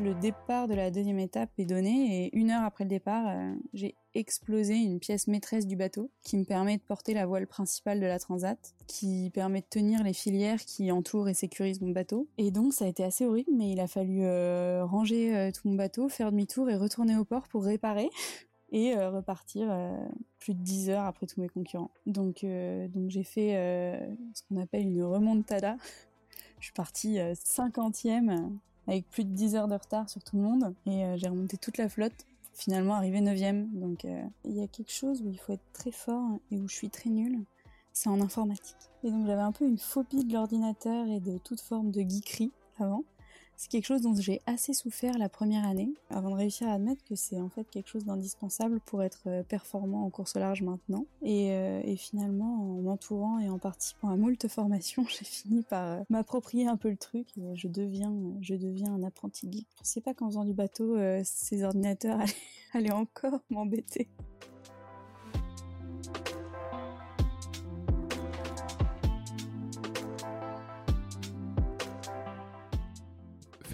le départ de la deuxième étape est donné et une heure après le départ, euh, j'ai explosé une pièce maîtresse du bateau qui me permet de porter la voile principale de la transat, qui permet de tenir les filières qui entourent et sécurisent mon bateau. Et donc ça a été assez horrible, mais il a fallu euh, ranger euh, tout mon bateau, faire demi-tour et retourner au port pour réparer et repartir plus de 10 heures après tous mes concurrents. Donc, donc j'ai fait ce qu'on appelle une remontada. Je suis partie 50e avec plus de 10 heures de retard sur tout le monde. Et euh, j'ai remonté toute la flotte, finalement arrivé 9ème. Donc euh, il y a quelque chose où il faut être très fort et où je suis très nulle, c'est en informatique. Et donc j'avais un peu une phobie de l'ordinateur et de toute forme de geekerie avant. C'est quelque chose dont j'ai assez souffert la première année, avant de réussir à admettre que c'est en fait quelque chose d'indispensable pour être euh, performant en course au large maintenant. Et, euh, et finalement, en m'entourant et en participant à moult formations, j'ai fini par euh, m'approprier un peu le truc et je deviens, je deviens un apprenti geek. Je pensais pas qu'en faisant du bateau, ces ordinateurs allaient encore m'embêter.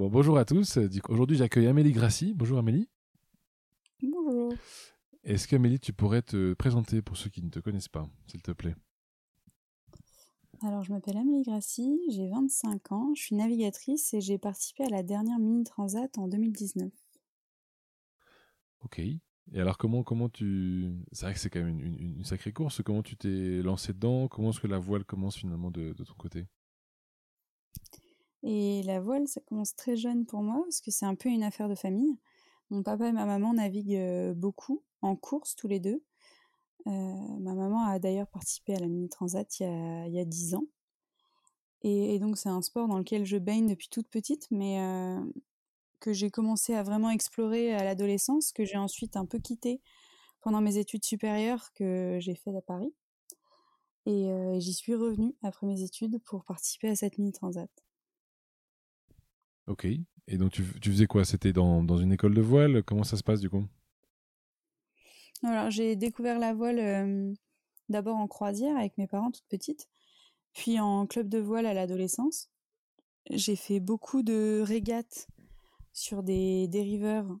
Bon, bonjour à tous. Aujourd'hui, j'accueille Amélie Grassi. Bonjour Amélie. Bonjour. Est-ce qu'Amélie, tu pourrais te présenter pour ceux qui ne te connaissent pas, s'il te plaît? Alors, je m'appelle Amélie Grassi, j'ai 25 ans, je suis navigatrice et j'ai participé à la dernière Mini Transat en 2019. Ok. Et alors, comment, comment tu. C'est vrai que c'est quand même une, sacrée course. Comment tu t'es lancé dedans? Comment est-ce que la voile commence finalement de, ton côté? Et la voile, ça commence très jeune pour moi parce que c'est un peu une affaire de famille. Mon papa et ma maman naviguent euh, beaucoup en course tous les deux. Euh, ma maman a d'ailleurs participé à la Mini Transat il y a, il 10 ans. Et, donc c'est un sport dans lequel je baigne depuis toute petite, mais euh, que j'ai commencé à vraiment explorer à l'adolescence, que j'ai ensuite un peu quitté pendant mes études supérieures que j'ai fait à Paris. Et, euh, j'y suis revenue après mes études pour participer à cette mini transat. Ok. Et donc tu, tu faisais quoi? C'était dans, dans, une école de voile? Comment ça se passe du coup? Alors, j'ai découvert la voile d'abord en croisière avec mes parents toute petite, puis en club de voile à l'adolescence. J'ai fait beaucoup de régates sur des dériveurs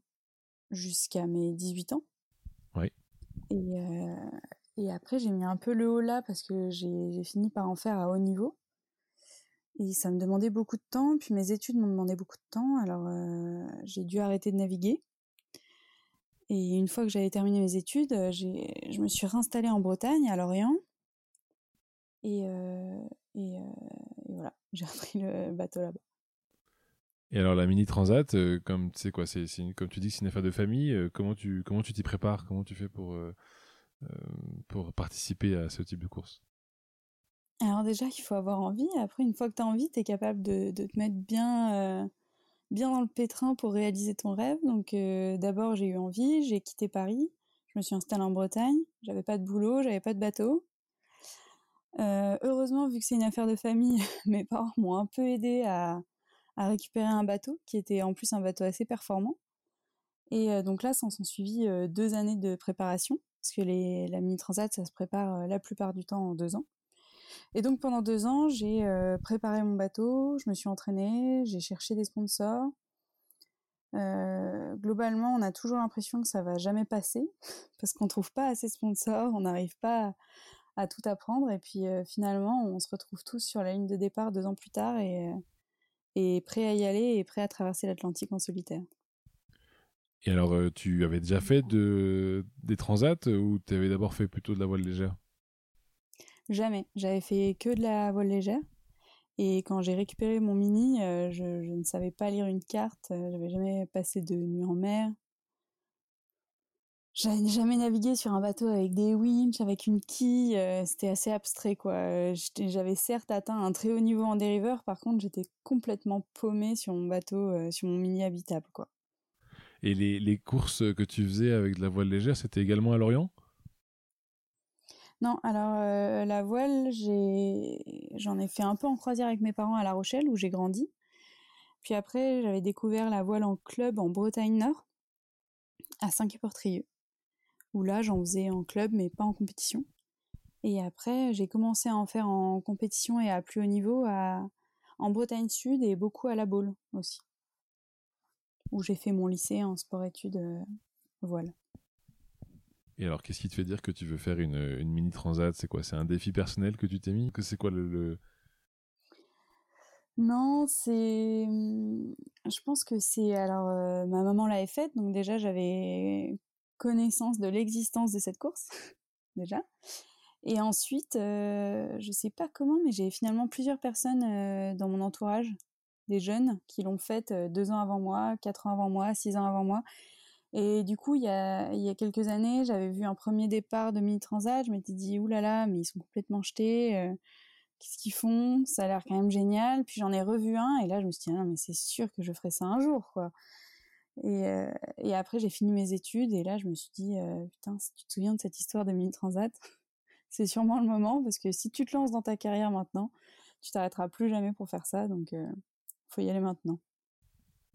jusqu'à mes 18 ans. Oui. Et, et après, j'ai mis un peu le haut là parce que j'ai fini par en faire à haut niveau. Et ça me demandait beaucoup de temps, puis mes études m'ont demandé beaucoup de temps, alors j'ai dû arrêter de naviguer. Et une fois que j'avais terminé mes études, euh, je me suis réinstallée en Bretagne, à Lorient. Et, euh, et, euh, et, voilà, j'ai repris le bateau là-bas. Et alors la mini transat, comme tu sais quoi, c'est comme tu dis, c'est une affaire de famille. comment tu comment tu t'y prépares? Comment tu fais pour pour participer à ce type de course? Alors déjà, il faut avoir envie. Après, une fois que tu as envie, tu es capable de, de, te mettre bien bien dans le pétrin pour réaliser ton rêve. Donc euh, d'abord j'ai eu envie, j'ai quitté Paris, je me suis installée en Bretagne, j'avais pas de boulot, j'avais pas de bateau. Euh, heureusement, vu que c'est une affaire de famille, mes parents m'ont un peu aidé à, récupérer un bateau, qui était en plus un bateau assez performant. Et euh, donc là, s'en suivi deux années de préparation, parce que la mini transat, ça se prépare la plupart du temps en deux ans. Et donc pendant deux ans, j'ai euh, préparé mon bateau, je me suis entraînée, j'ai cherché des sponsors. Euh, globalement, on a toujours l'impression que ça va jamais passer parce qu'on trouve pas assez de sponsors, on n'arrive pas à, tout apprendre et puis euh, finalement, on se retrouve tous sur la ligne de départ deux ans plus tard et, et prêt à y aller et prêt à traverser l'Atlantique en solitaire. Et alors, tu avais déjà fait de, des transats ou tu avais d'abord fait plutôt de la voile légère? Jamais. J'avais fait que de la voile légère. Et quand j'ai récupéré mon mini, je, je, ne savais pas lire une carte, j'avais jamais passé de nuit en mer. J'avais jamais navigué sur un bateau avec des winches, avec une quille, c'était assez abstrait quoi. J'avais certes atteint un très haut niveau en dériveur, par contre j'étais complètement paumée sur mon bateau, sur mon mini habitable quoi. Et les, les, courses que tu faisais avec de la voile légère, c'était également à Lorient? Non, alors euh, la voile, j'en ai, fait un peu en croisière avec mes parents à La Rochelle, où j'ai grandi. Puis après, j'avais découvert la voile en club en Bretagne Nord, à Saint-Quay-Portrieux, où là, j'en faisais en club, mais pas en compétition. Et après, j'ai commencé à en faire en compétition et à plus haut niveau en Bretagne Sud et beaucoup à la Baule aussi où j'ai fait mon lycée en sport-études euh, voile. Et alors, qu'est-ce qui te fait dire que tu veux faire une, mini transat? C'est quoi? C'est un défi personnel que tu t'es mis? Que c'est quoi le, Non, c'est. Je pense que c'est. Alors, euh, ma maman l'avait faite, donc déjà j'avais connaissance de l'existence de cette course, déjà. Et ensuite, euh, je sais pas comment, mais j'ai finalement plusieurs personnes euh, dans mon entourage des jeunes qui l'ont faite deux ans avant moi, quatre ans avant moi, six ans avant moi. Et du coup, il y a, il y a quelques années, j'avais vu un premier départ de Mini Transat. Je m'étais dit, oulala, là là, mais ils sont complètement jetés. Qu'est-ce qu'ils font? Ça a l'air quand même génial. Puis j'en ai revu un, et là, je me suis dit, non, mais c'est sûr que je ferai ça un jour, quoi. Et, et après, j'ai fini mes études, et là, je me suis dit, putain, si tu te souviens de cette histoire de Mini Transat, c'est sûrement le moment, parce que si tu te lances dans ta carrière maintenant, tu t'arrêteras plus jamais pour faire ça. Donc, faut y aller maintenant.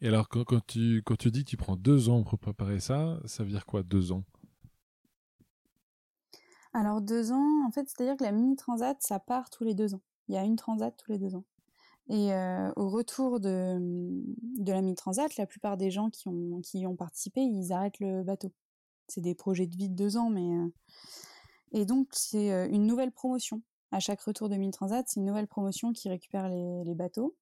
Et alors, quand, tu, quand tu dis que tu prends deux ans pour préparer ça, ça veut dire quoi, deux ans? Alors, deux ans, en fait, c'est-à-dire que la mini transat, ça part tous les deux ans. Il y a une transat tous les deux ans. Et euh, au retour de, de la mini transat, la plupart des gens qui, ont, qui y ont participé, ils arrêtent le bateau. C'est des projets de vie de deux ans, mais. Euh, et donc, c'est euh, une nouvelle promotion. À chaque retour de mini transat, c'est une nouvelle promotion qui récupère les bateaux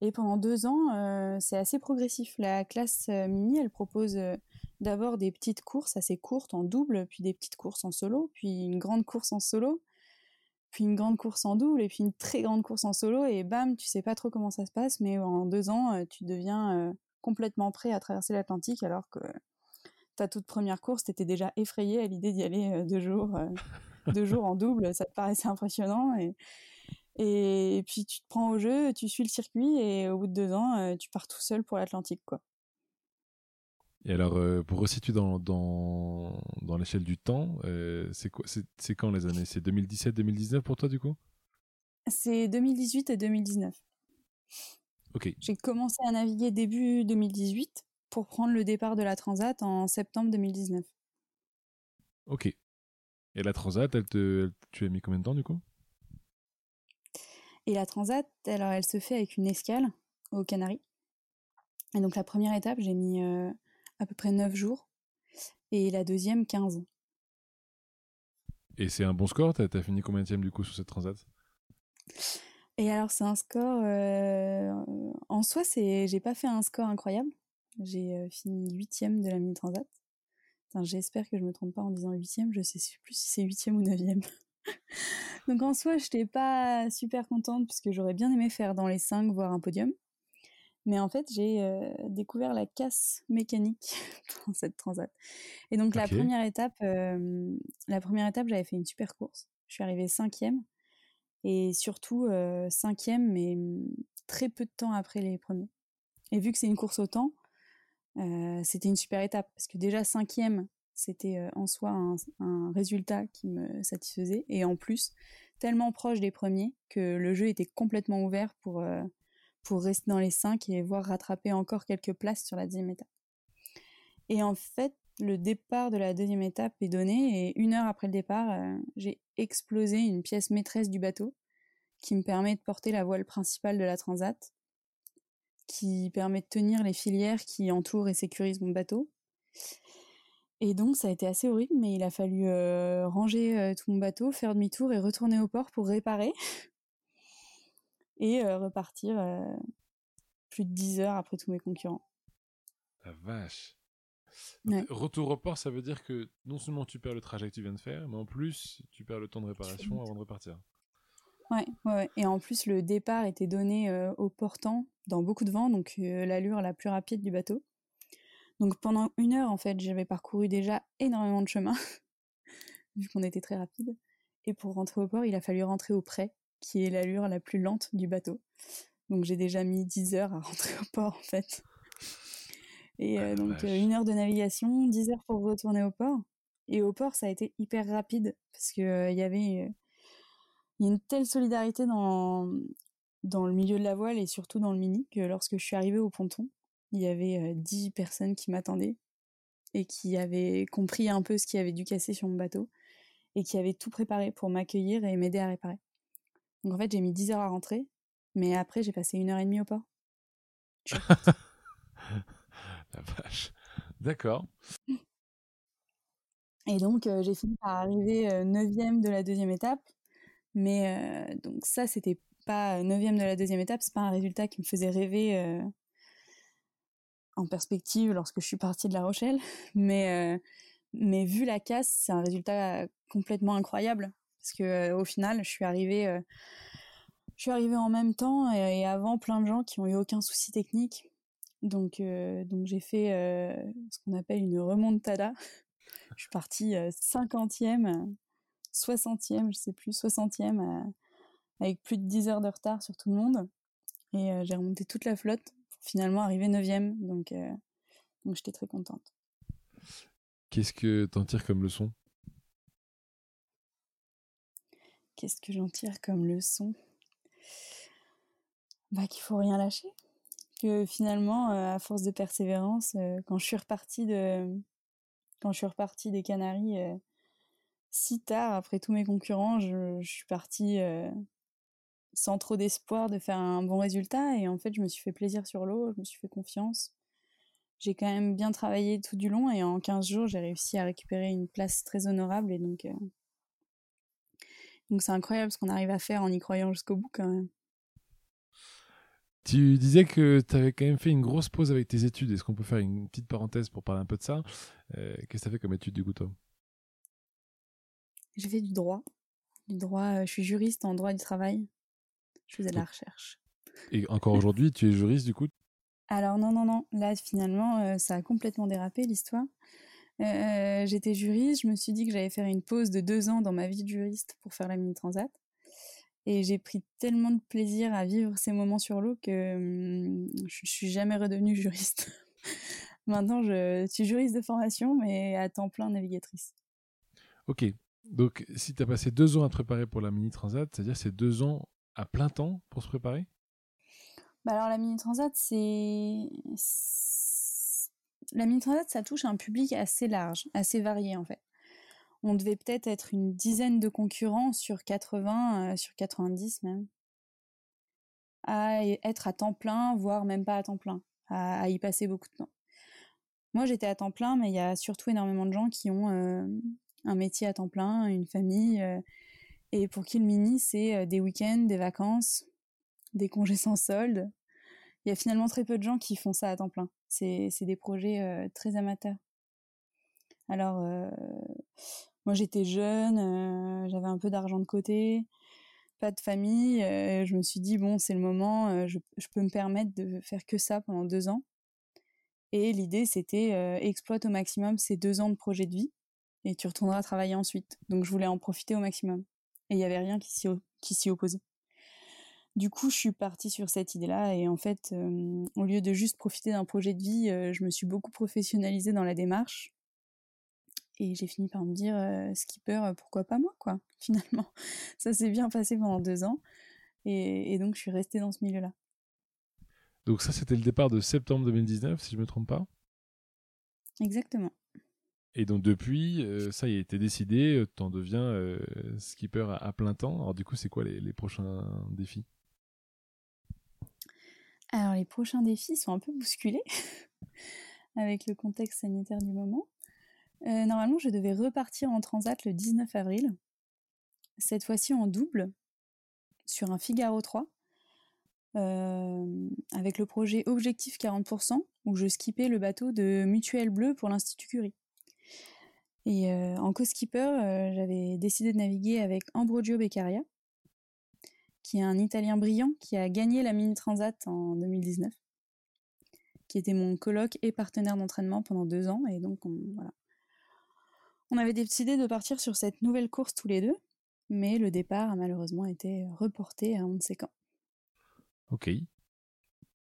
et pendant deux ans, euh, c'est assez progressif. La classe euh, mini, elle propose euh, d'abord des petites courses assez courtes en double, puis des petites courses en solo, puis une grande course en solo, puis une grande course en double, et puis une très grande course en solo, et bam, tu sais pas trop comment ça se passe, mais en deux ans, tu deviens complètement prêt à traverser l'Atlantique, alors que ta toute première course, t'étais déjà effrayé à l'idée d'y aller deux jours, deux jours en double, ça te paraissait impressionnant, et puis tu te prends au jeu, tu suis le circuit et au bout de deux ans, tu pars tout seul pour l'Atlantique, quoi. Et alors, euh, pour resituer dans, dans, dans l'échelle du temps, euh, c'est quoi c'est, quand les années? C'est 2017-2019 pour toi, du coup? C'est 2018 et 2019. Ok. J'ai commencé à naviguer début 2018 pour prendre le départ de la Transat en septembre 2019. Ok. Et la Transat, elle te, tu as mis combien de temps, du coup? Et la transat, alors elle se fait avec une escale aux Canaries. Et donc la première étape, j'ai mis euh, à peu près 9 jours. Et la deuxième, 15. Et c'est un bon score? T'as as fini combien du coup sur cette transat? Et alors c'est un score... Euh, en soi, c'est j'ai pas fait un score incroyable. J'ai euh, fini huitième de la mini transat. J'espère que je me trompe pas en disant huitième. Je sais plus si c'est huitième ou neuvième. Donc en soi, je n'étais pas super contente puisque j'aurais bien aimé faire dans les 5, voire un podium. Mais en fait, j'ai euh, découvert la casse mécanique dans cette transat. Et donc la première étape, euh, la première étape, j'avais fait une super course. Je suis arrivée cinquième et surtout euh, cinquième, mais mm, très peu de temps après les premiers. Et vu que c'est une course au temps, c'était une super étape parce que déjà cinquième, c'était euh, en soi un, résultat qui me satisfaisait. Et en plus, tellement proche des premiers que le jeu était complètement ouvert pour, euh, rester dans les cinq et voir rattraper encore quelques places sur la deuxième étape. Et en fait, le départ de la deuxième étape est donné et une heure après le départ, euh, j'ai explosé une pièce maîtresse du bateau qui me permet de porter la voile principale de la transat, qui permet de tenir les filières qui entourent et sécurisent mon bateau, et donc ça a été assez horrible, mais il a fallu euh, ranger euh, tout mon bateau, faire demi-tour et retourner au port pour réparer et euh, repartir plus de 10 heures après tous mes concurrents. La vache. Retour au port, ça veut dire que non seulement tu perds le trajet que tu viens de faire, mais en plus tu perds le temps de réparation avant de repartir. Ouais, ouais, et en plus le départ était donné au portant dans beaucoup de vent, donc l'allure la plus rapide du bateau. Donc pendant une heure, en fait, j'avais parcouru déjà énormément de chemin, vu qu'on était très rapide. Et pour rentrer au port, il a fallu rentrer au près, qui est l'allure la plus lente du bateau. Donc j'ai déjà mis 10 heures à rentrer au port, en fait. Et euh, donc une heure de navigation, 10 heures pour retourner au port. Et au port, ça a été hyper rapide, parce qu'il il y avait une telle solidarité dans, dans le milieu de la voile et surtout dans le mini que lorsque je suis arrivée au ponton, il y avait dix personnes qui m'attendaient et qui avaient compris un peu ce qui avait dû casser sur mon bateau et qui avaient tout préparé pour m'accueillir et m'aider à réparer. Donc en fait, j'ai mis 10 heures à rentrer, mais après, j'ai passé une heure et demie au port. La vache. D'accord. Et donc, j'ai fini par arriver neuvième de la deuxième étape. Mais donc ça, c'était pas neuvième de la deuxième étape, c'est pas un résultat qui me faisait rêver en perspective lorsque je suis partie de La Rochelle, mais euh, mais vu la casse, c'est un résultat complètement incroyable parce que euh, au final, je suis arrivée euh, je suis arrivée en même temps et, avant plein de gens qui ont eu aucun souci technique. Donc donc j'ai fait ce qu'on appelle une remontada. Je suis partie 50e, 60e, je sais plus, 60e avec plus de 10 heures de retard sur tout le monde et j'ai remonté toute la flotte finalement arrivé neuvième. Donc, euh, donc j'étais très contente. Qu'est-ce que t'en tires comme leçon? Qu'est-ce que j'en tire comme leçon? Bah qu'il faut rien lâcher. Que finalement, euh, à force de persévérance, euh, quand je suis repartie de, quand je suis repartie des Canaries si tard après tous mes concurrents, je, je suis partie sans trop d'espoir de faire un bon résultat. Et en fait, je me suis fait plaisir sur l'eau, je me suis fait confiance. J'ai quand même bien travaillé tout du long et en 15 jours, j'ai réussi à récupérer une place très honorable. Et donc, euh, donc c'est incroyable ce qu'on arrive à faire en y croyant jusqu'au bout quand même. Tu disais que tu avais quand même fait une grosse pause avec tes études. Est-ce qu'on peut faire une petite parenthèse pour parler un peu de ça? Euh, Qu'est-ce que tu as fait comme étude du coup, toi? J'ai fait du droit. Du droit, euh, je suis juriste en droit du travail. Je faisais de la recherche. Et encore aujourd'hui, tu es juriste du coup? Alors non, non, non. Là, finalement, euh, ça a complètement dérapé l'histoire. Euh, j'étais juriste, je me suis dit que j'allais faire une pause de deux ans dans ma vie de juriste pour faire la mini transat. Et j'ai pris tellement de plaisir à vivre ces moments sur l'eau que hum, je suis jamais redevenue juriste. Maintenant, je suis juriste de formation, mais à temps plein navigatrice. Ok. Donc, si tu as passé deux ans à te préparer pour la mini transat, c'est-à-dire c'est deux ans à plein temps pour se préparer? Bah Alors la mini transat, c'est la mini transat, ça touche un public assez large, assez varié en fait. On devait peut-être être une dizaine de concurrents sur 80, euh, sur 90 même, à être à temps plein, voire même pas à temps plein, à, y passer beaucoup de temps. Moi, j'étais à temps plein, mais il y a surtout énormément de gens qui ont euh, un métier à temps plein, une famille, euh, et pour qui le mini, c'est euh, des week-ends, des vacances, des congés sans solde. Il y a finalement très peu de gens qui font ça à temps plein. C'est des projets euh, très amateurs. Alors, euh, moi j'étais jeune, j'avais un peu d'argent de côté, pas de famille. je me suis dit, bon, c'est le moment, je, peux me permettre de faire que ça pendant deux ans. Et l'idée, c'était exploite au maximum ces deux ans de projet de vie et tu retourneras travailler ensuite. Donc je voulais en profiter au maximum et il n'y avait rien qui s'y opposait. Du coup, je suis partie sur cette idée-là et en fait, euh, au lieu de juste profiter d'un projet de vie, euh, je me suis beaucoup professionnalisée dans la démarche et j'ai fini par me dire euh, skipper, pourquoi pas moi, quoi. Finalement, ça s'est bien passé pendant deux ans et, et donc je suis restée dans ce milieu-là. Donc ça, c'était le départ de septembre 2019, si je me trompe pas. Exactement. Et donc depuis, euh, ça y a été décidé, euh, tu en deviens euh, skipper à, plein temps. Alors du coup, c'est quoi les, prochains défis? Alors les prochains défis sont un peu bousculés avec le contexte sanitaire du moment. normalement, je devais repartir en transat le 19 avril, cette fois-ci en double, sur un Figaro 3, avec le projet Objectif 40%, où je skippais le bateau de Mutuelle Bleu pour l'Institut Curie. Et euh, en co-skipper, euh, j'avais décidé de naviguer avec Ambrogio Beccaria, qui est un Italien brillant qui a gagné la Mini Transat en 2019, qui était mon coloc et partenaire d'entraînement pendant deux ans. Et donc, on, voilà. On avait décidé de partir sur cette nouvelle course tous les deux, mais le départ a malheureusement été reporté à on ne sait quand. Ok.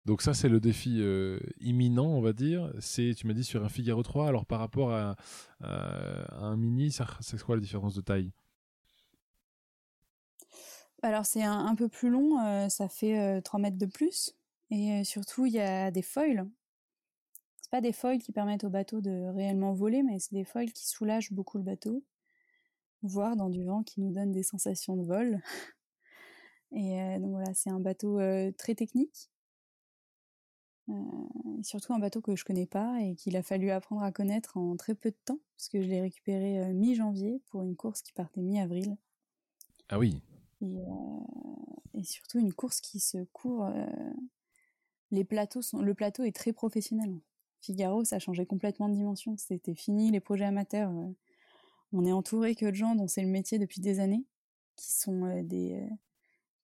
Donc ça, c'est le défi euh, imminent, on va dire. C'est, tu m'as dit, sur un Figaro 3. Alors par rapport à, un Mini, c'est quoi la différence de taille? Alors c'est un, peu plus long, euh, ça fait 3 euh, mètres de plus. Et surtout, il y a des foils. C'est pas des foils qui permettent au bateau de réellement voler, mais c'est des foils qui soulagent beaucoup le bateau. Voire dans du vent qui nous donne des sensations de vol. Et donc voilà, c'est un bateau très technique et surtout un bateau que je connais pas et qu'il a fallu apprendre à connaître en très peu de temps, parce que je l'ai récupéré euh, mi-janvier pour une course qui partait mi-avril. Ah oui. Et, euh, et, surtout une course qui se court. les plateaux sont, le plateau est très professionnel. Figaro, ça a changé complètement de dimension. C'était fini les projets amateurs. on est entouré que de gens dont c'est le métier depuis des années, qui sont des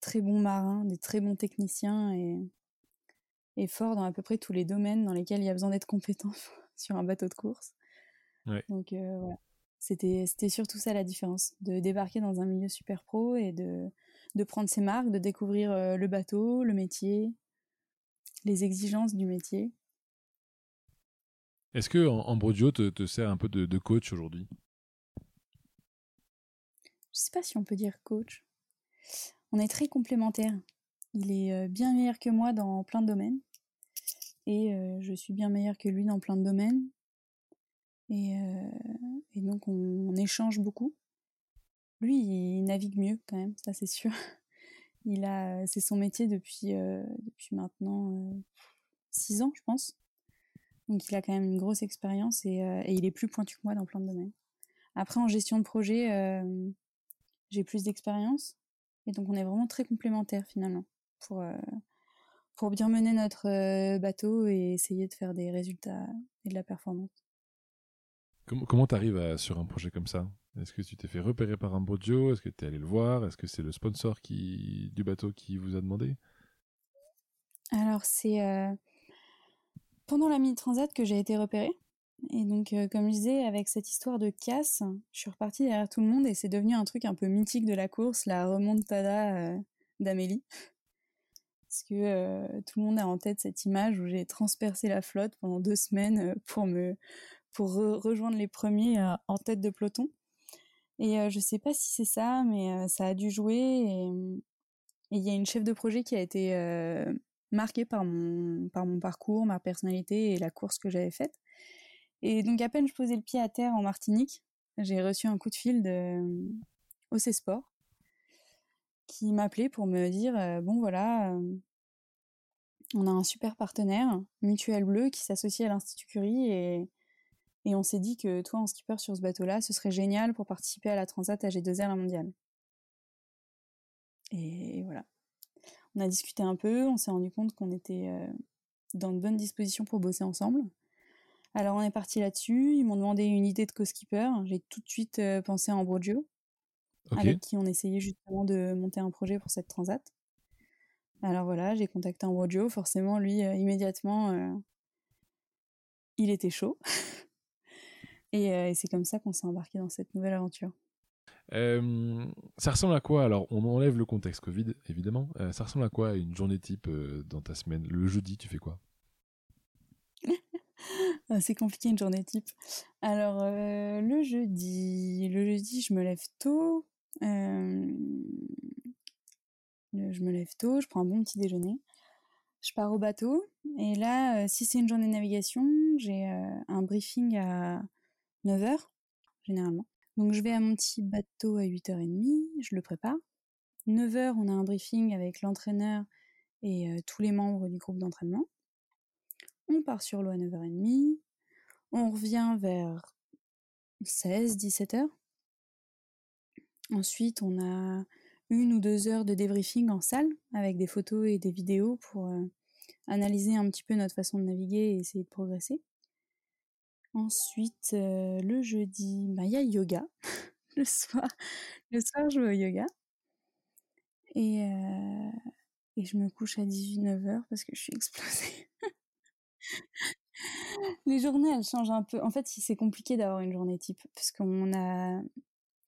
très bons marins, des très bons techniciens et est fort dans à peu près tous les domaines dans lesquels il y a besoin d'être compétent sur un bateau de course. Donc euh, voilà, c'était c'était surtout ça la différence, de débarquer dans un milieu super pro et de de prendre ses marques, de découvrir euh, le bateau, le métier, les exigences du métier. Est-ce que Ambrodio te, te sert un peu de, de coach aujourd'hui? Je sais pas si on peut dire coach. On est très complémentaires. Il est euh, bien meilleur que moi dans plein de domaines et je suis bien meilleure que lui dans plein de domaines. Et, donc on, échange beaucoup. Lui, il navigue mieux quand même, ça c'est sûr. Il a, c'est son métier depuis depuis maintenant six ans, je pense. Donc il a quand même une grosse expérience et, et, il est plus pointu que moi dans plein de domaines. Après en gestion de projet, j'ai plus d'expérience et donc on est vraiment très complémentaires finalement pour pour bien mener notre bateau et essayer de faire des résultats et de la performance. Comment tu arrives sur un projet comme ça? Est-ce que tu t'es fait repérer par un Ambrodio Est-ce que tu es allé le voir? Est-ce que c'est le sponsor qui, du bateau qui vous a demandé? Alors, c'est euh, pendant la mini-transat que j'ai été repérée. Et donc, euh, comme je disais, avec cette histoire de casse, je suis repartie derrière tout le monde et c'est devenu un truc un peu mythique de la course, la remontada d'Amélie parce que euh, tout le monde a en tête cette image où j'ai transpercé la flotte pendant deux semaines euh, pour me pour rejoindre les premiers euh, en tête de peloton. Et je sais pas si c'est ça, mais ça a dû jouer. Et il y a une chef de projet qui a été marquée par mon par mon parcours, ma personnalité et la course que j'avais faite. Et donc à peine je posais le pied à terre en Martinique, j'ai reçu un coup de fil de OC Sport qui m'appelait pour me dire bon voilà on a un super partenaire, Mutuel Bleu, qui s'associe à l'Institut Curie et, et on s'est dit que toi, en skipper sur ce bateau-là, ce serait génial pour participer à la Transat AG2R la mondiale. Et voilà. On a discuté un peu, on s'est rendu compte qu'on était euh, dans de bonnes dispositions pour bosser ensemble. Alors on est parti là-dessus, ils m'ont demandé une idée de co-skipper, j'ai tout de suite euh, pensé à Ambrogio, avec qui on essayait justement de monter un projet pour cette transat. Alors voilà, j'ai contacté un forcément lui euh, immédiatement euh, il était chaud. Euh, et, c'est comme ça qu'on s'est embarqué dans cette nouvelle aventure. ça ressemble à quoi? Alors, on enlève le contexte Covid, évidemment. ça ressemble à quoi une journée type dans ta semaine? Le jeudi, tu fais quoi? C'est compliqué une journée type. Alors, le jeudi, le jeudi, je me lève tôt je me lève tôt, je prends un bon petit déjeuner, je pars au bateau. Et là, euh, si c'est une journée de navigation, j'ai euh, un briefing à 9h, généralement. Donc je vais à mon petit bateau à 8h30, je le prépare. 9h, on a un briefing avec l'entraîneur et euh, tous les membres du groupe d'entraînement. On part sur l'eau à 9h30. On revient vers 16, 17h. Ensuite, on a une ou deux heures de débriefing en salle avec des photos et des vidéos pour euh, analyser un petit peu notre façon de naviguer et essayer de progresser. Ensuite, euh, le jeudi, bah, il y a yoga. le soir, le soir, je vais au yoga. Et, et je me couche à 18-9 heures parce que je suis explosée. Les journées, elles changent un peu. En fait, c'est compliqué d'avoir une journée type parce qu'on a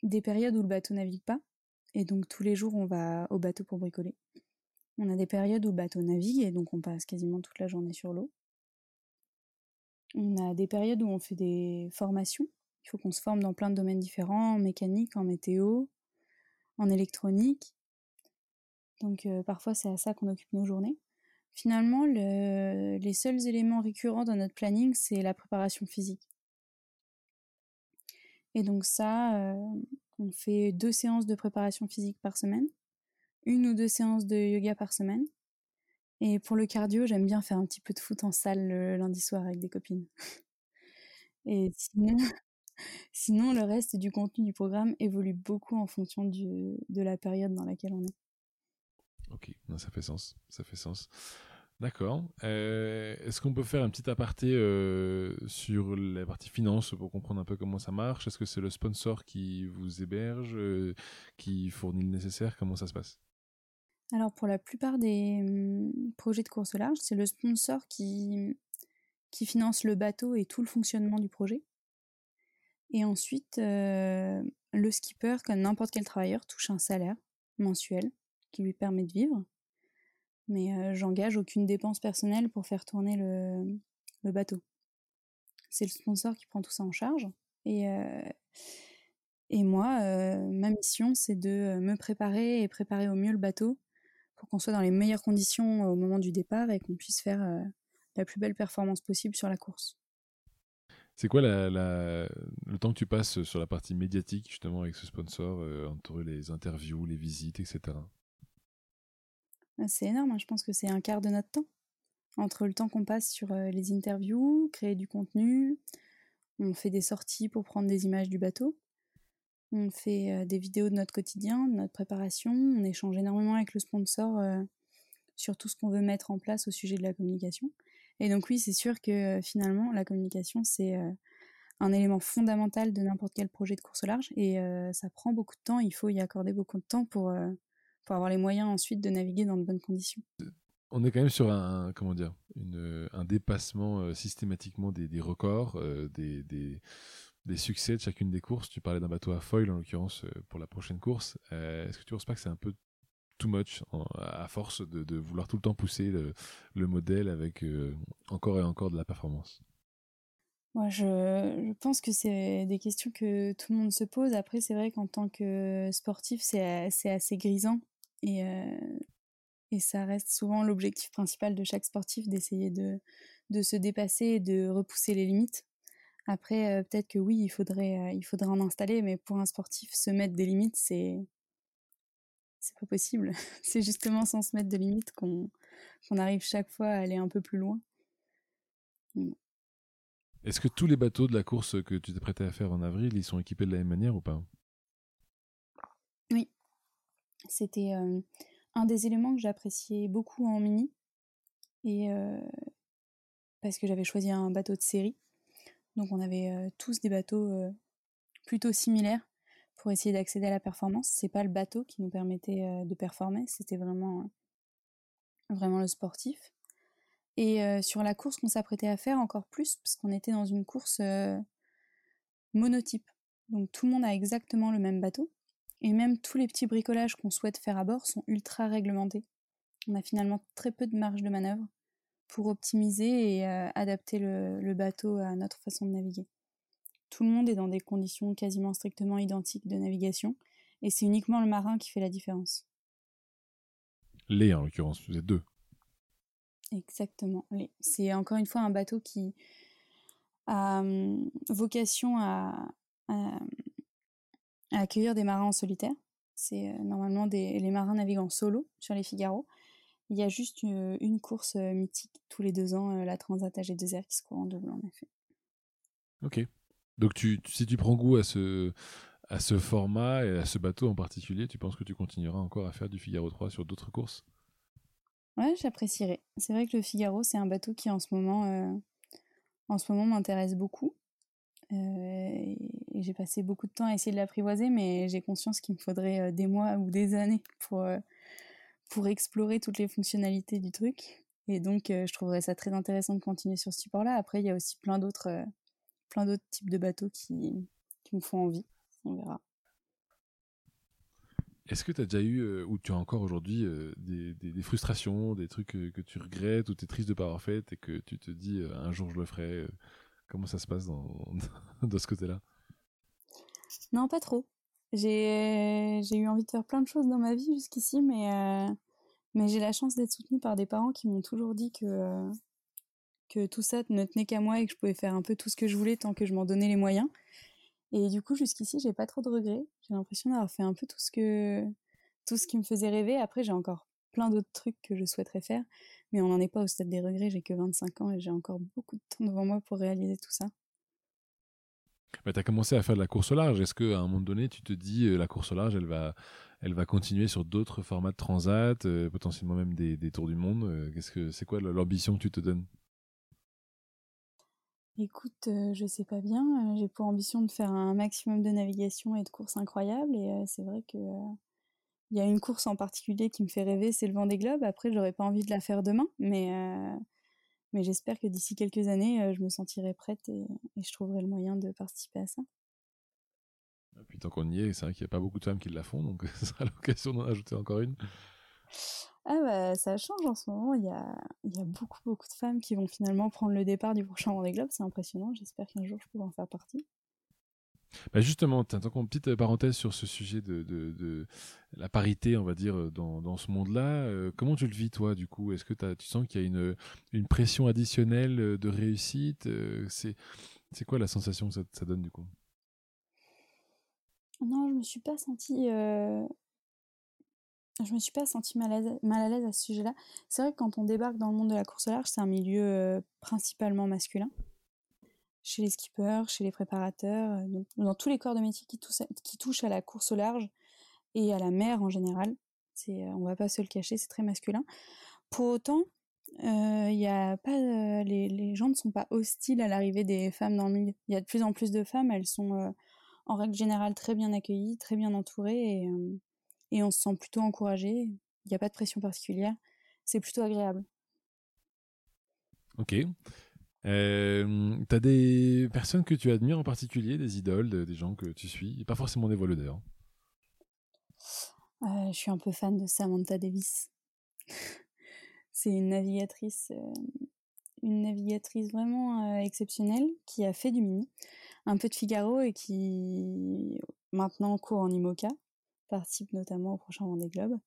des périodes où le bateau navigue pas. Et donc, tous les jours, on va au bateau pour bricoler. On a des périodes où le bateau navigue et donc on passe quasiment toute la journée sur l'eau. On a des périodes où on fait des formations. Il faut qu'on se forme dans plein de domaines différents, en mécanique, en météo, en électronique. Donc euh, parfois c'est à ça qu'on occupe nos journées. Finalement, les seuls éléments récurrents dans notre planning, c'est la préparation physique. Et donc ça, euh, on fait deux séances de préparation physique par semaine, une ou deux séances de yoga par semaine. Et pour le cardio, j'aime bien faire un petit peu de foot en salle le lundi soir avec des copines. Et sinon, le reste du contenu du programme évolue beaucoup en fonction de la période dans laquelle on est. Ok, ça fait sens. D'accord. Euh, est-ce qu'on peut faire un petit aparté euh, sur la partie finance pour comprendre un peu comment ça marche? Est-ce que c'est le sponsor qui vous héberge, euh, qui fournit le nécessaire? Comment ça se passe? Alors pour la plupart des hum, projets de course large, c'est le sponsor qui, qui finance le bateau et tout le fonctionnement du projet. Et ensuite, le skipper, comme n'importe quel travailleur, touche un salaire mensuel qui lui permet de vivre. Mais j'engage aucune dépense personnelle pour faire tourner le, bateau. C'est le sponsor qui prend tout ça en charge. Et, et moi, ma mission, c'est de me préparer et préparer au mieux le bateau pour qu'on soit dans les meilleures conditions au moment du départ et qu'on puisse faire la plus belle performance possible sur la course. C'est quoi le temps que tu passes sur la partie médiatique justement avec ce sponsor, entre les interviews, les visites, etc. Ah, c'est énorme, hein. je pense que c'est un quart de notre temps. Entre le temps qu'on passe sur euh, les interviews, créer du contenu, on fait des sorties pour prendre des images du bateau, on fait euh, des vidéos de notre quotidien, de notre préparation, on échange énormément avec le sponsor euh, sur tout ce qu'on veut mettre en place au sujet de la communication. Et donc oui, c'est sûr que finalement, la communication, c'est un élément fondamental de n'importe quel projet de course au large et ça prend beaucoup de temps, il faut y accorder beaucoup de temps pour pour avoir les moyens ensuite de naviguer dans de bonnes conditions. On est quand même sur un, comment dire, un dépassement euh, systématiquement des, records, euh, des, des, succès de chacune des courses. Tu parlais d'un bateau à foil en l'occurrence euh, pour la prochaine course. Est-ce que tu ne penses pas que c'est un peu too much à force de, vouloir tout le temps pousser le, modèle avec encore et encore de la performance? Moi, je, pense que c'est des questions que tout le monde se pose. Après, c'est vrai qu'en tant que sportif, c'est assez grisant et, euh, et ça reste souvent l'objectif principal de chaque sportif d'essayer de, se dépasser et de repousser les limites. Après, euh, peut-être que oui, il faudrait, euh, il faudrait en installer, mais pour un sportif, se mettre des limites, c'est c'est pas possible. c'est justement sans se mettre de limites qu'on arrive chaque fois à aller un peu plus loin. Est-ce que tous les bateaux de la course que tu t'es prêté à faire en avril, ils sont équipés de la même manière ou pas? C'était un des éléments que j'appréciais beaucoup en mini. Et parce que j'avais choisi un bateau de série. Donc on avait tous des bateaux plutôt similaires pour essayer d'accéder à la performance. C'est pas le bateau qui nous permettait de performer, c'était vraiment vraiment le sportif. Et sur la course qu'on s'apprêtait à faire encore plus, parce qu'on était dans une course monotype. Donc tout le monde a exactement le même bateau. Et même tous les petits bricolages qu'on souhaite faire à bord sont ultra réglementés. On a finalement très peu de marge de manœuvre pour optimiser et euh, adapter le, bateau à notre façon de naviguer. Tout le monde est dans des conditions quasiment strictement identiques de navigation, et c'est uniquement le marin qui fait la différence. Les, en l'occurrence, vous êtes deux. Exactement, les. C'est encore une fois un bateau qui a hum, vocation à, à accueillir des marins en solitaire. C'est euh, normalement des, les marins naviguent en solo sur les Figaro. Il y a juste euh, une, course euh, mythique tous les deux ans, la Transat AG2R qui se court en double en effet. Ok. Donc tu, si tu prends goût à ce, à ce format et à ce bateau en particulier, tu penses que tu continueras encore à faire du Figaro 3 sur d'autres courses? Ouais, j'apprécierais. C'est vrai que le Figaro, c'est un bateau qui en ce moment, en ce moment m'intéresse beaucoup. Euh, et j'ai passé beaucoup de temps à essayer de l'apprivoiser, mais j'ai conscience qu'il me faudrait euh, des mois ou des années pour, euh, pour explorer toutes les fonctionnalités du truc. Et donc, je trouverais ça très intéressant de continuer sur ce support-là. Après, il y a aussi plein d'autres, plein types de bateaux qui, qui me font envie. On verra. Est-ce que tu as déjà eu, ou tu as encore aujourd'hui, des, des, frustrations, des trucs que, tu regrettes, ou tu es triste de ne pas avoir fait, et que tu te dis un jour je le ferai Comment ça se passe dans, de ce côté-là? Non, pas trop. J'ai eu envie de faire plein de choses dans ma vie jusqu'ici, mais, euh, j'ai la chance d'être soutenue par des parents qui m'ont toujours dit que, euh, que tout ça ne tenait qu'à moi et que je pouvais faire un peu tout ce que je voulais tant que je m'en donnais les moyens. Et du coup, jusqu'ici, j'ai pas trop de regrets. J'ai l'impression d'avoir fait un peu tout ce que tout ce qui me faisait rêver. Après, j'ai encore plein d'autres trucs que je souhaiterais faire, mais on n'en est pas au stade des regrets. J'ai que 25 ans et j'ai encore beaucoup de temps devant moi pour réaliser tout ça. Tu as commencé à faire de la course au large. Est-ce qu'à un moment donné, tu te dis euh, la course au large, elle va, elle va continuer sur d'autres formats de transat, euh, potentiellement même des, tours du monde euh, Qu'est-ce que c'est quoi l'ambition que tu te donnes? Écoute, je sais pas bien. J'ai pour ambition de faire un maximum de navigation et de courses incroyables. Et c'est vrai que il y a une course en particulier qui me fait rêver, c'est le Vendée Globe. Après, j'aurais pas envie de la faire demain, mais mais j'espère que d'ici quelques années, je me sentirai prête et, je trouverai le moyen de participer à ça. Et puis tant qu'on y est, c'est vrai qu'il n'y a pas beaucoup de femmes qui la font, donc ce sera l'occasion d'en ajouter encore une. Ah bah ça change en ce moment, il y a, il y a beaucoup beaucoup de femmes qui vont finalement prendre le départ du prochain Vendée Globe, c'est impressionnant, j'espère qu'un jour je pourrai en faire partie. Bah justement, tant qu'on petite parenthèse sur ce sujet de, la parité, on va dire, dans, dans ce monde-là, euh, comment tu le vis toi du coup? Est-ce que tu sens qu'il y a une, pression additionnelle euh, de réussite euh, C'est quoi la sensation que ça, donne du coup? Non, je me suis pas sentie. Je me suis pas sentie mal à l'aise à ce sujet-là. C'est vrai que quand on débarque dans le monde de la course au large, c'est un milieu principalement masculin chez les skippers, chez les préparateurs, euh, dans tous les corps de métier qui, touchent à la course au large et à la mer en général. C'est, euh, on va pas se le cacher, c'est très masculin. Pour autant, euh, a pas, les, gens ne sont pas hostiles à l'arrivée des femmes dans le milieu. Il y a de plus en plus de femmes, elles sont en règle générale très bien accueillies, très bien entourées et, et on se sent plutôt encouragé. Il n'y a pas de pression particulière. C'est plutôt agréable. Ok. Euh, T'as des personnes que tu admires en particulier, des idoles, des gens que tu suis, pas forcément des voileurs euh, Je suis un peu fan de Samantha Davis. C'est une navigatrice, euh, une navigatrice vraiment euh, exceptionnelle qui a fait du mini, un peu de Figaro et qui maintenant court en IMOCA, participe notamment au prochain Vendée Globe.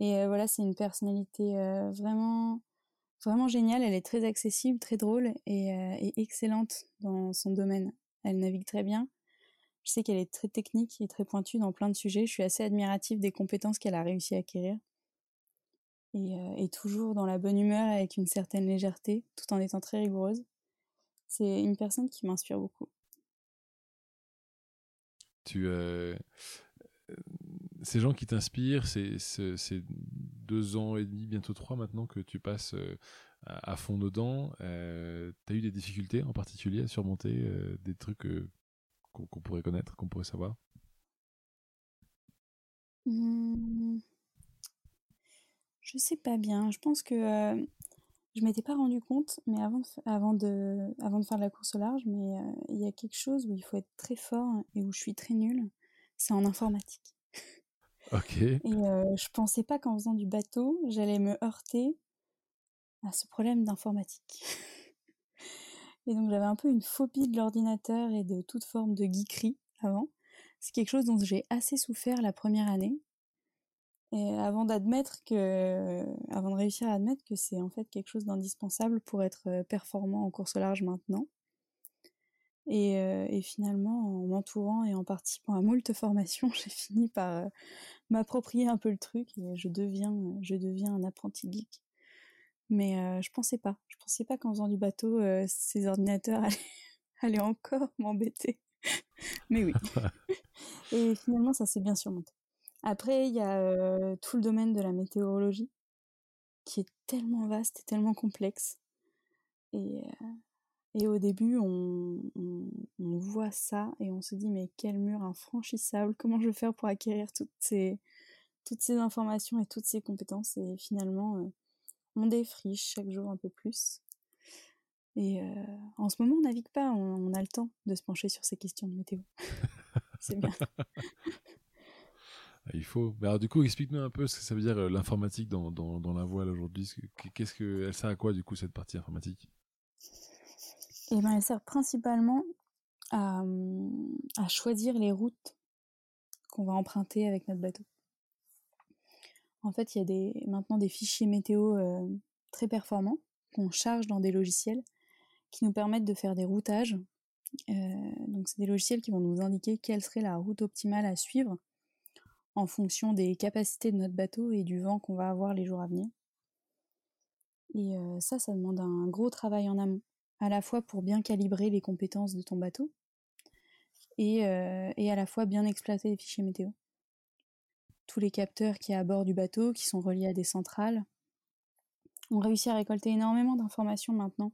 Et voilà, c'est une personnalité vraiment vraiment géniale. Elle est très accessible, très drôle et, euh, excellente dans son domaine. Elle navigue très bien. Je sais qu'elle est très technique et très pointue dans plein de sujets. Je suis assez admirative des compétences qu'elle a réussi à acquérir. Et, euh, toujours dans la bonne humeur avec une certaine légèreté, tout en étant très rigoureuse. C'est une personne qui m'inspire beaucoup. Tu, euh, ces gens qui t'inspirent, c'est deux ans et demi, bientôt trois maintenant que tu passes euh, à, fond dedans. Euh, tu as eu des difficultés en particulier à surmonter euh, des trucs qu'on pourrait connaître, qu'on pourrait savoir? Mmh. Je sais pas bien. Je pense que je m'étais pas rendu compte, mais avant de faire de la course au large, mais il y a quelque chose où il faut être très fort et où je suis très nulle. C'est en informatique. Et je pensais pas qu'en faisant du bateau, j'allais me heurter à ce problème d'informatique. et donc j'avais un peu une phobie de l'ordinateur et de toute forme de geekerie avant. C'est quelque chose dont j'ai assez souffert la première année. Et avant d'admettre que, avant de réussir à admettre que c'est en fait quelque chose d'indispensable pour être performant en course large maintenant. Et, euh, et, finalement, en m'entourant et en participant à moult formations, j'ai fini par euh, m'approprier un peu le truc et je deviens, je deviens un apprenti geek. Mais euh, je pensais pas. Je pensais pas qu'en faisant du bateau, ces ordinateurs allaient, allaient encore m'embêter. Mais oui. et finalement, ça s'est bien surmonté. Après, il y a tout le domaine de la météorologie qui est tellement vaste et tellement complexe. Et, et au début, on, voit ça et on se dit mais quel mur infranchissable, comment je vais faire pour acquérir toutes ces, toutes ces informations et toutes ces compétences? Et finalement euh, on défriche chaque jour un peu plus. Et euh, en ce moment, on navigue pas, on, a le temps de se pencher sur ces questions de météo. C'est bien. Il faut. alors, du coup, explique-nous un peu ce que ça veut dire euh, l'informatique dans, dans, la voile aujourd'hui. Qu'est-ce que elle sert à quoi du coup cette partie informatique? Eh ben, elle sert principalement à, à choisir les routes qu'on va emprunter avec notre bateau. En fait, il y a des, maintenant des fichiers météo euh, très performants qu'on charge dans des logiciels qui nous permettent de faire des routages. Euh, donc, c'est des logiciels qui vont nous indiquer quelle serait la route optimale à suivre en fonction des capacités de notre bateau et du vent qu'on va avoir les jours à venir. Et euh, ça, ça demande un gros travail en amont, à la fois pour bien calibrer les compétences de ton bateau et, euh, et à la fois bien exploiter les fichiers météo. Tous les capteurs qui y a à bord du bateau, qui sont reliés à des centrales, ont réussi à récolter énormément d'informations maintenant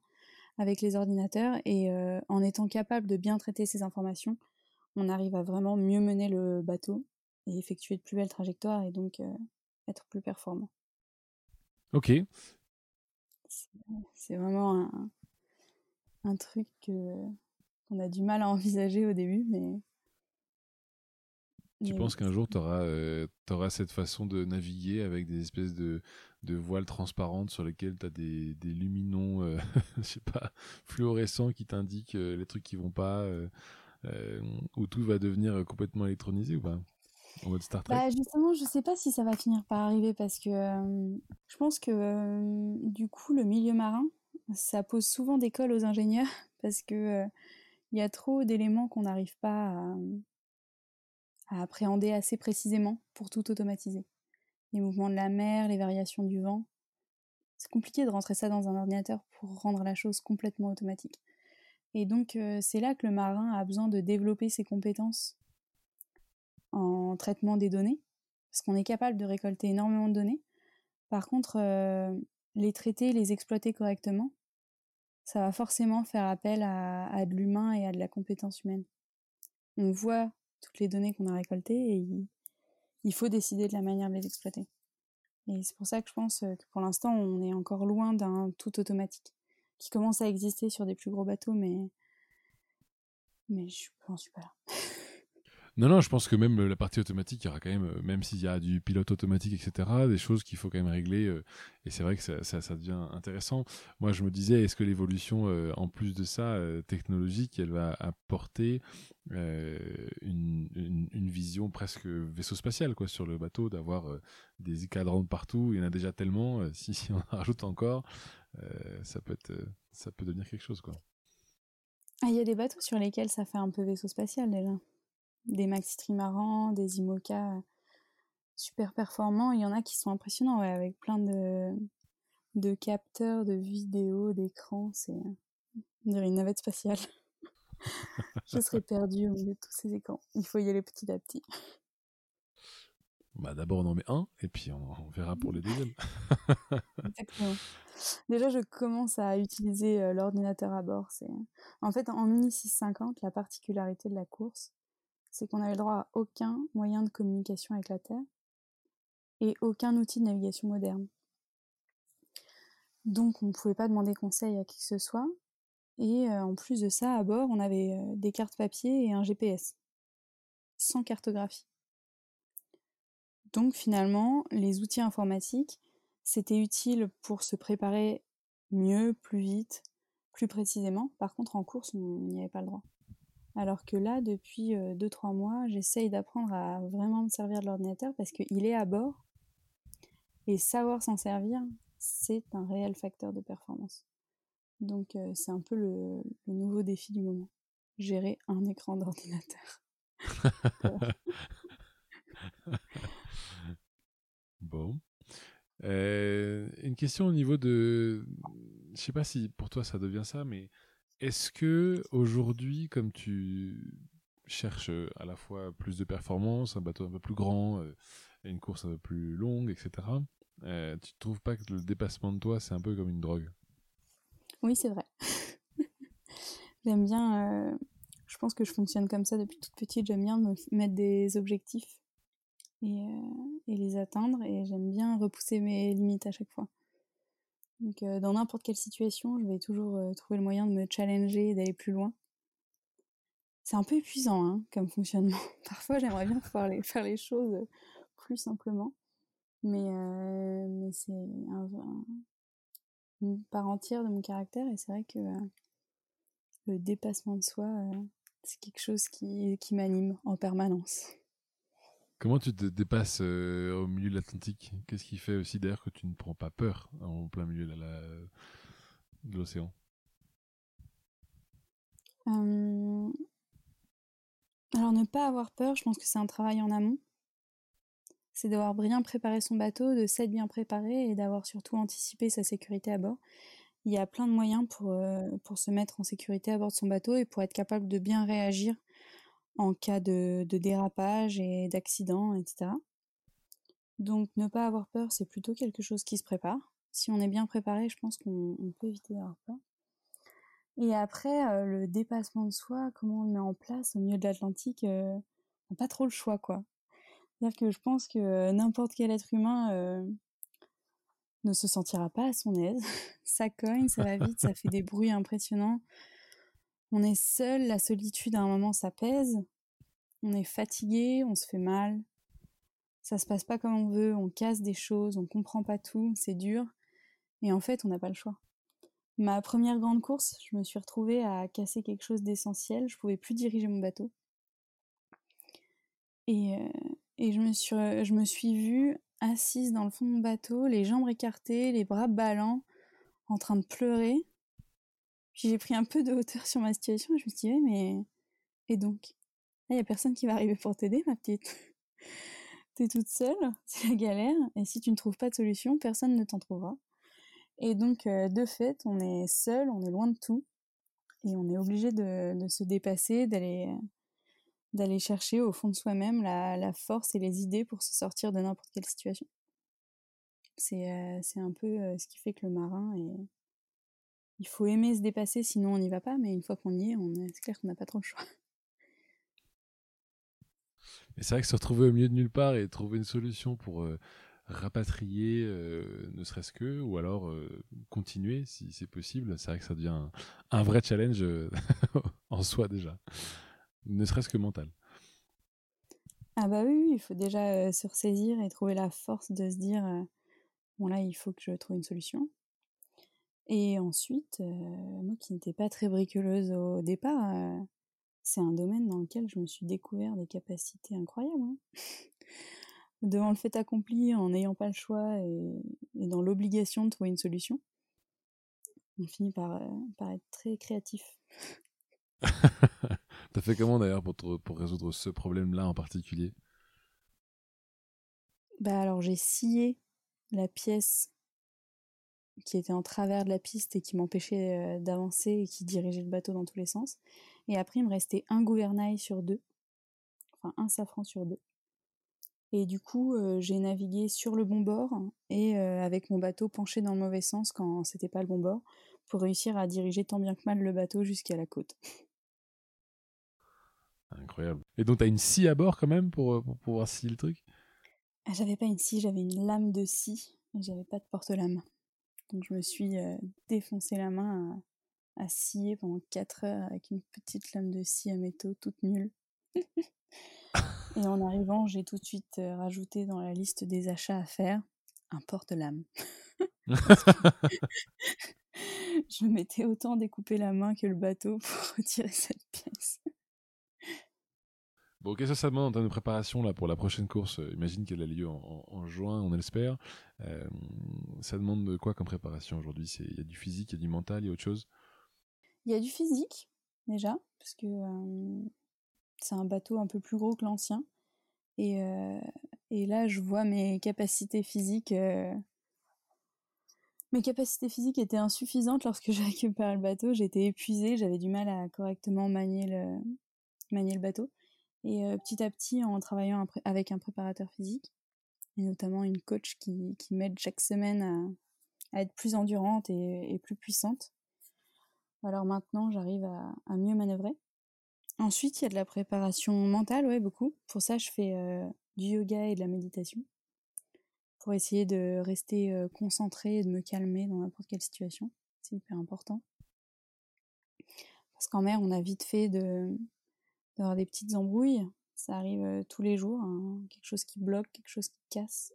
avec les ordinateurs et euh, en étant capable de bien traiter ces informations, on arrive à vraiment mieux mener le bateau et effectuer de plus belles trajectoires et donc euh, être plus performant. Ok. C'est vraiment un, un truc qu'on a du mal à envisager au début, mais. Tu penses qu'un jour, tu auras, euh, cette façon de naviguer avec des espèces de, de voiles transparentes sur lesquelles tu as des, des luminons, euh, je sais pas, fluorescents qui t'indiquent les trucs qui vont pas, où tout va devenir complètement électronisé ou pas? En mode Star Trek? Bah, Justement, je sais pas si ça va finir par arriver parce que euh, je pense que euh, du coup, le milieu marin, ça pose souvent des cols aux ingénieurs parce que euh, il y a trop d'éléments qu'on n'arrive pas à, appréhender assez précisément pour tout automatiser. Les mouvements de la mer, les variations du vent. C'est compliqué de rentrer ça dans un ordinateur pour rendre la chose complètement automatique. Et donc, c'est là que le marin a besoin de développer ses compétences en traitement des données, parce qu'on est capable de récolter énormément de données. Par contre, euh, les traiter, les exploiter correctement, ça va forcément faire appel à, de l'humain et à de la compétence humaine. On voit toutes les données qu'on a récoltées et il, faut décider de la manière de les exploiter. Et c'est pour ça que je pense que pour l'instant, on est encore loin d'un tout automatique, qui commence à exister sur des plus gros bateaux, mais, mais je n'en suis pas là. Non, non, je pense que même la partie automatique, il y aura quand même, euh, même s'il y a du pilote automatique, etc., des choses qu'il faut quand même régler. Euh, et c'est vrai que ça, devient intéressant. Moi, je me disais, est-ce que l'évolution, euh, en plus de ça, technologique, elle va apporter une, vision presque vaisseau spatial quoi, sur le bateau, d'avoir des cadrans partout? Il y en a déjà tellement. si, si, on en rajoute encore, ça, peut être, ça peut devenir quelque chose. Quoi. Ah, il y a des bateaux sur lesquels ça fait un peu vaisseau spatial déjà des maxi trimarans, des IMOCA super performants. Il y en a qui sont impressionnants, avec plein de, de capteurs, de vidéos, d'écrans. C'est une navette spatiale. Je serais perdue au milieu de tous ces écrans. Il faut y aller petit à petit. Bah d'abord on en met un et puis on, verra pour les deuxièmes. Exactement. Déjà je commence à utiliser euh, l'ordinateur à bord. C'est en fait en Mini 650 la particularité de la course, c'est qu'on n'avait le droit à aucun moyen de communication avec la Terre et aucun outil de navigation moderne. Donc on ne pouvait pas demander conseil à qui que ce soit. Et euh, en plus de ça, à bord, on avait euh, des cartes papier et un GPS, sans cartographie. Donc finalement, les outils informatiques, c'était utile pour se préparer mieux, plus vite, plus précisément. Par contre, en course, on n'y avait pas le droit. Alors que là, depuis 2-3 euh, mois, j'essaye d'apprendre à vraiment me servir de l'ordinateur parce qu'il est à bord. Et savoir s'en servir, c'est un réel facteur de performance. Donc euh, c'est un peu le, nouveau défi du moment. Gérer un écran d'ordinateur. bon. Euh, une question au niveau de... Je sais pas si pour toi ça devient ça, mais est-ce que aujourd'hui, comme tu cherches euh, à la fois plus de performance, un bateau un peu plus grand, euh, une course un peu plus longue, etc., euh, tu ne trouves pas que le dépassement de toi, c'est un peu comme une drogue? Oui, c'est vrai. j'aime bien, je pense que je fonctionne comme ça depuis toute petite, j'aime bien me mettre des objectifs et, et les atteindre. Et j'aime bien repousser mes limites à chaque fois. Donc, dans n'importe quelle situation, je vais toujours trouver le moyen de me challenger et d'aller plus loin. C'est un peu épuisant hein, comme fonctionnement. Parfois, j'aimerais bien pouvoir faire les choses plus simplement. Mais, mais c'est un, une part entière de mon caractère et c'est vrai que le dépassement de soi, c'est quelque chose qui m'anime en permanence. Comment tu te dépasses au milieu de l'Atlantique? Qu'est-ce qui fait aussi d'ailleurs que tu ne prends pas peur en plein milieu de l'océan? Alors ne pas avoir peur, je pense que c'est un travail en amont. C'est d'avoir bien préparé son bateau, de s'être bien préparé et d'avoir surtout anticipé sa sécurité à bord. Il y a plein de moyens pour, pour se mettre en sécurité à bord de son bateau et pour être capable de bien réagir en cas de, dérapage et d'accident, etc. Donc ne pas avoir peur, c'est plutôt quelque chose qui se prépare. Si on est bien préparé, je pense qu'on peut éviter d'avoir peur. Et après, euh, le dépassement de soi, comment on le met en place au milieu de l'Atlantique, euh, on n'a pas trop le choix, quoi. C'est-à-dire que je pense que euh, n'importe quel être humain ne se sentira pas à son aise. ça cogne, ça va vite, ça fait des bruits impressionnants. On est seul, la solitude à un moment ça pèse. On est fatigué, on se fait mal. Ça se passe pas comme on veut, on casse des choses, on comprend pas tout, c'est dur. Et en fait, on n'a pas le choix. Ma première grande course, je me suis retrouvée à casser quelque chose d'essentiel. Je pouvais plus diriger mon bateau. Et, euh, et je, me suis, je me suis vue assise dans le fond de mon bateau, les jambes écartées, les bras ballants, en train de pleurer. Puis j'ai pris un peu de hauteur sur ma situation et je me suis dit, mais. Et donc? Il n'y a personne qui va arriver pour t'aider, ma petite. T'es toute seule, c'est la galère. Et si tu ne trouves pas de solution, personne ne t'en trouvera. Et donc, euh, de fait, on est seul, on est loin de tout. Et on est obligé de, se dépasser, d'aller d'aller chercher au fond de soi-même la, force et les idées pour se sortir de n'importe quelle situation. C'est euh, un peu euh, ce qui fait que le marin est, il faut aimer se dépasser, sinon on n'y va pas, mais une fois qu'on y est, on c'est clair qu'on n'a pas trop le choix. Et c'est vrai que se retrouver au milieu de nulle part et trouver une solution pour euh, rapatrier, euh, ne serait-ce que, ou alors euh, continuer si c'est possible, c'est vrai que ça devient un, un vrai challenge en soi déjà, ne serait-ce que mental. Ah bah oui, il faut déjà se ressaisir et trouver la force de se dire, bon là, il faut que je trouve une solution. Et ensuite, moi qui n'étais pas très bricoleuse au départ, c'est un domaine dans lequel je me suis découvert des capacités incroyables. Hein. Devant le fait accompli, en n'ayant pas le choix et, dans l'obligation de trouver une solution, on finit par, par être très créatif. T'as fait comment d'ailleurs pour, pour résoudre ce problème-là en particulier? Bah alors j'ai scié la pièce qui était en travers de la piste et qui m'empêchait d'avancer et qui dirigeait le bateau dans tous les sens. Et après, il me restait un gouvernail sur deux, enfin un safran sur deux. Et du coup, j'ai navigué sur le bon bord et avec mon bateau penché dans le mauvais sens quand c'était pas le bon bord pour réussir à diriger tant bien que mal le bateau jusqu'à la côte. Incroyable. Et donc, tu as une scie à bord quand même pour, pour pouvoir scier le truc? Ah, J'avais pas une scie, j'avais une lame de scie, mais j'avais pas de porte-lame. Donc je me suis euh, défoncé la main à, scier pendant 4 heures avec une petite lame de scie à métaux toute nulle. Et en arrivant, j'ai tout de suite euh, rajouté dans la liste des achats à faire un porte-lame. je m'étais autant découpé la main que le bateau pour retirer cette pièce. Qu'est-ce que ça demande en termes de préparation là, pour la prochaine course Imagine qu'elle a lieu en, juin, on espère. Euh, ça demande de quoi comme préparation aujourd'hui? Il y a du physique, il y a du mental, il y a autre chose? Il y a du physique, déjà, parce que euh, c'est un bateau un peu plus gros que l'ancien. Et, euh, et, là, je vois mes capacités physiques. Mes capacités physiques étaient insuffisantes lorsque j'ai récupéré le bateau. J'étais épuisée, j'avais du mal à correctement manier le, manier le bateau. Et petit à petit, en travaillant avec un préparateur physique, et notamment une coach qui, qui m'aide chaque semaine à, être plus endurante et, plus puissante. Alors maintenant, j'arrive à, mieux manœuvrer. Ensuite, il y a de la préparation mentale, ouais, beaucoup. Pour ça, je fais du yoga et de la méditation pour essayer de rester euh, concentré et de me calmer dans n'importe quelle situation. C'est hyper important. Parce qu'en mer, on a vite fait de des petites embrouilles. Ça arrive euh, tous les jours, hein. quelque chose qui bloque, quelque chose qui casse.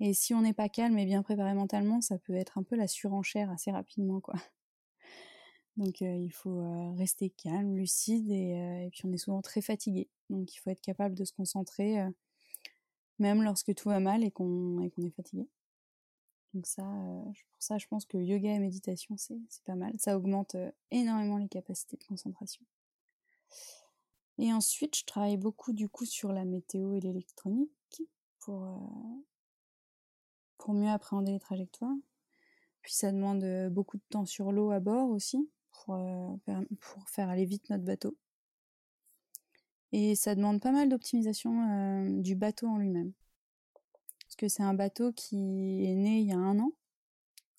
Et si on n'est pas calme et bien préparé mentalement, ça peut être un peu la surenchère assez rapidement, quoi. Donc euh, il faut euh, rester calme, lucide et, puis on est souvent très fatigué. Donc il faut être capable de se concentrer même lorsque tout va mal et qu'on est fatigué. Donc ça, pour ça, je pense que yoga et méditation, c'est pas mal. Ça augmente énormément les capacités de concentration. Et ensuite, je travaille beaucoup du coup sur la météo et l'électronique pour, pour mieux appréhender les trajectoires. Puis ça demande beaucoup de temps sur l'eau à bord aussi pour, pour faire aller vite notre bateau. Et ça demande pas mal d'optimisation du bateau en lui-même. Parce que c'est un bateau qui est né il y a un an,